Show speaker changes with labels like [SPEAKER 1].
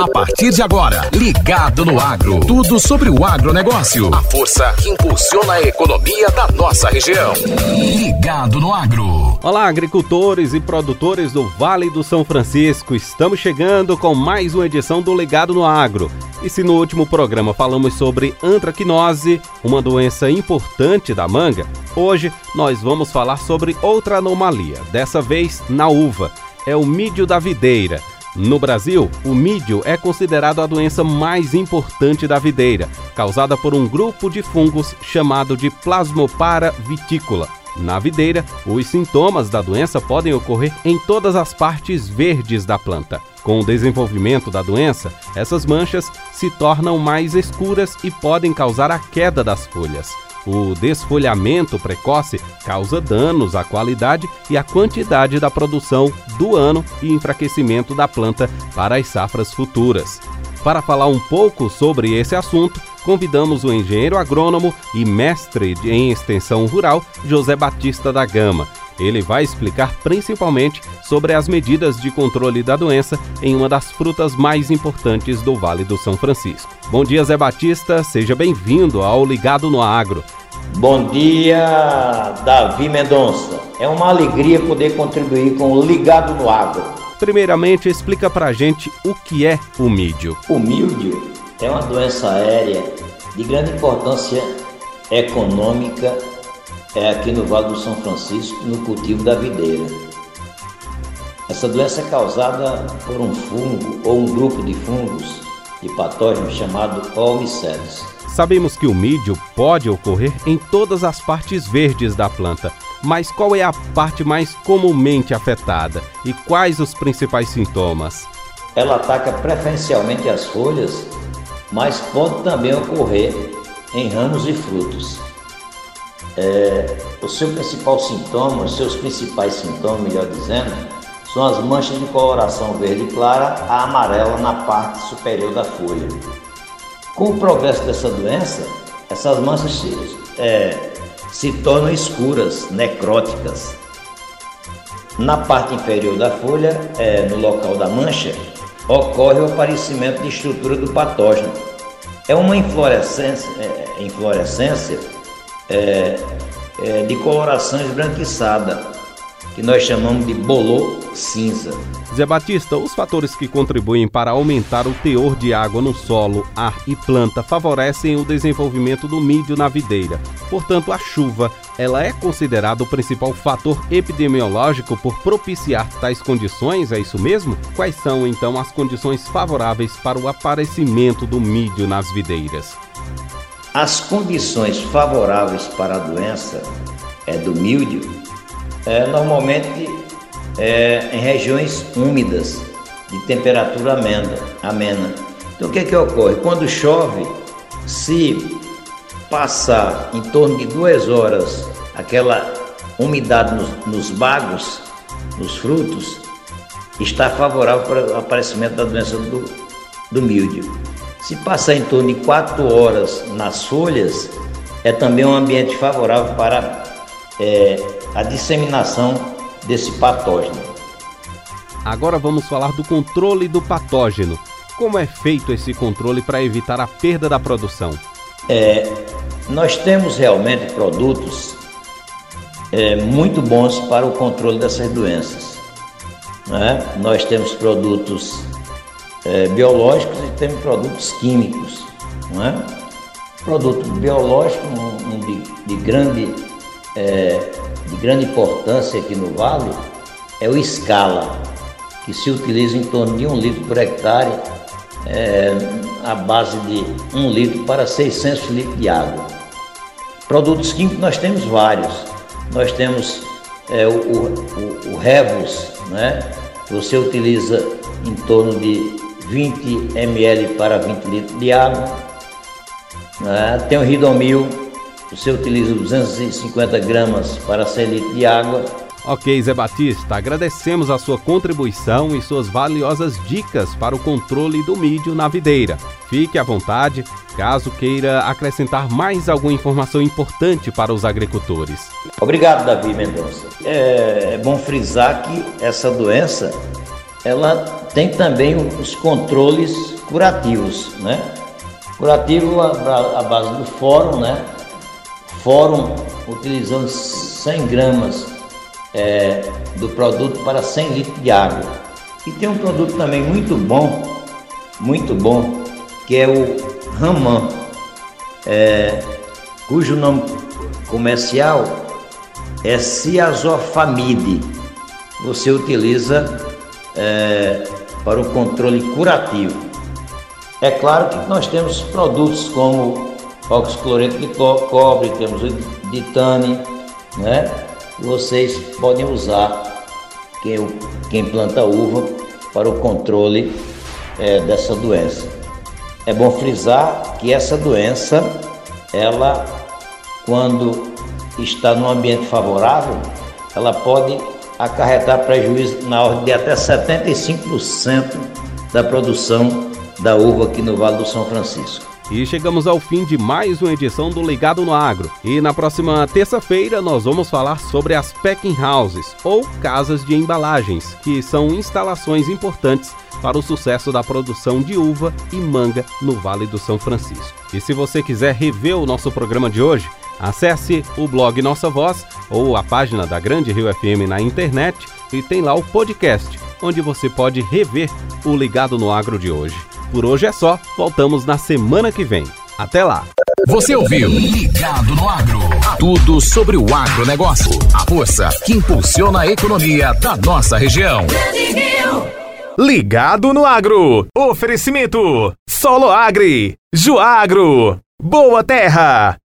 [SPEAKER 1] A partir de agora, Ligado no Agro. Tudo sobre o agronegócio. A força que impulsiona a economia da nossa região. Ligado no Agro.
[SPEAKER 2] Olá, agricultores e produtores do Vale do São Francisco. Estamos chegando com mais uma edição do Ligado no Agro. E se no último programa falamos sobre antraquinose, uma doença importante da manga, hoje nós vamos falar sobre outra anomalia, dessa vez na uva. É o mídio da videira. No Brasil, o mídio é considerado a doença mais importante da videira, causada por um grupo de fungos chamado de Plasmopara vitícola. Na videira, os sintomas da doença podem ocorrer em todas as partes verdes da planta. Com o desenvolvimento da doença, essas manchas se tornam mais escuras e podem causar a queda das folhas. O desfolhamento precoce causa danos à qualidade e à quantidade da produção do ano e enfraquecimento da planta para as safras futuras. Para falar um pouco sobre esse assunto, convidamos o engenheiro agrônomo e mestre em extensão rural, José Batista da Gama. Ele vai explicar principalmente sobre as medidas de controle da doença em uma das frutas mais importantes do Vale do São Francisco. Bom dia, Zé Batista, seja bem-vindo ao Ligado no Agro.
[SPEAKER 3] Bom dia, Davi Mendonça. É uma alegria poder contribuir com o Ligado no Agro.
[SPEAKER 2] Primeiramente, explica pra gente o que é o mídio.
[SPEAKER 3] O mídio é uma doença aérea de grande importância econômica é aqui no Vale do São Francisco, no cultivo da videira. Essa doença é causada por um fungo ou um grupo de fungos e patógenos chamado Oomycetes.
[SPEAKER 2] Sabemos que o mídio pode ocorrer em todas as partes verdes da planta, mas qual é a parte mais comumente afetada e quais os principais sintomas?
[SPEAKER 3] Ela ataca preferencialmente as folhas, mas pode também ocorrer em ramos e frutos. É, o seu principal sintoma, os seus principais sintomas, melhor dizendo, são as manchas de coloração verde clara a amarela na parte superior da folha. Com o progresso dessa doença, essas manchas é, se tornam escuras, necróticas. Na parte inferior da folha, é, no local da mancha, ocorre o aparecimento de estrutura do patógeno. É uma inflorescência, é, inflorescência é, é, de coloração esbranquiçada, que nós chamamos de bolô cinza.
[SPEAKER 2] Zé Batista, os fatores que contribuem para aumentar o teor de água no solo, ar e planta favorecem o desenvolvimento do mídio na videira. Portanto, a chuva, ela é considerada o principal fator epidemiológico por propiciar tais condições, é isso mesmo? Quais são então as condições favoráveis para o aparecimento do mídio nas videiras?
[SPEAKER 3] As condições favoráveis para a doença é do míldio é normalmente é, em regiões úmidas, de temperatura amena. amena. Então o que, é que ocorre? Quando chove, se passar em torno de duas horas aquela umidade nos, nos bagos, nos frutos, está favorável para o aparecimento da doença do, do míldio. Se passar em torno de quatro horas nas folhas, é também um ambiente favorável para é, a disseminação desse patógeno.
[SPEAKER 2] Agora vamos falar do controle do patógeno. Como é feito esse controle para evitar a perda da produção?
[SPEAKER 3] É, nós temos realmente produtos é, muito bons para o controle dessas doenças. Né? Nós temos produtos é, biológicos e temos produtos químicos. Né? Produto biológico um, um de, de, grande, é, de grande importância aqui no Vale é o Scala, que se utiliza em torno de um litro por hectare, é, a base de um litro para 600 litros de água. Produtos químicos nós temos vários. Nós temos é, o, o, o Revus, né? Você utiliza em torno de 20 ml para 20 litros de água. Né? Tem o Ridomil, você utiliza 250 gramas para 100 litros de água.
[SPEAKER 2] Ok, Zé Batista, agradecemos a sua contribuição e suas valiosas dicas para o controle do mídio na videira. Fique à vontade, caso queira acrescentar mais alguma informação importante para os agricultores.
[SPEAKER 3] Obrigado, Davi Mendonça. É, é bom frisar que essa doença ela tem também os controles curativos, né? Curativo à base do fórum, né? Fórum utilizando 100 gramas é, do produto para 100 litros de água. E tem um produto também muito bom, muito bom, que é o Raman, é, cujo nome comercial é Ciazofamide. Você utiliza é, para o controle curativo. É claro que nós temos produtos como oxicloreto de cobre, temos o ditane, né? Vocês podem usar quem, quem planta uva para o controle é, dessa doença. É bom frisar que essa doença, ela, quando está num ambiente favorável, ela pode acarretar prejuízo na ordem de até 75% da produção da uva aqui no Vale do São Francisco.
[SPEAKER 2] E chegamos ao fim de mais uma edição do Ligado no Agro. E na próxima terça-feira nós vamos falar sobre as packing houses, ou casas de embalagens, que são instalações importantes para o sucesso da produção de uva e manga no Vale do São Francisco. E se você quiser rever o nosso programa de hoje, Acesse o blog Nossa Voz ou a página da Grande Rio FM na internet e tem lá o podcast, onde você pode rever o Ligado no Agro de hoje. Por hoje é só, voltamos na semana que vem. Até lá!
[SPEAKER 1] Você ouviu Ligado no Agro. Tudo sobre o agronegócio. A força que impulsiona a economia da nossa região.
[SPEAKER 4] Ligado no Agro. Oferecimento: Solo Agri, Juagro, Boa Terra.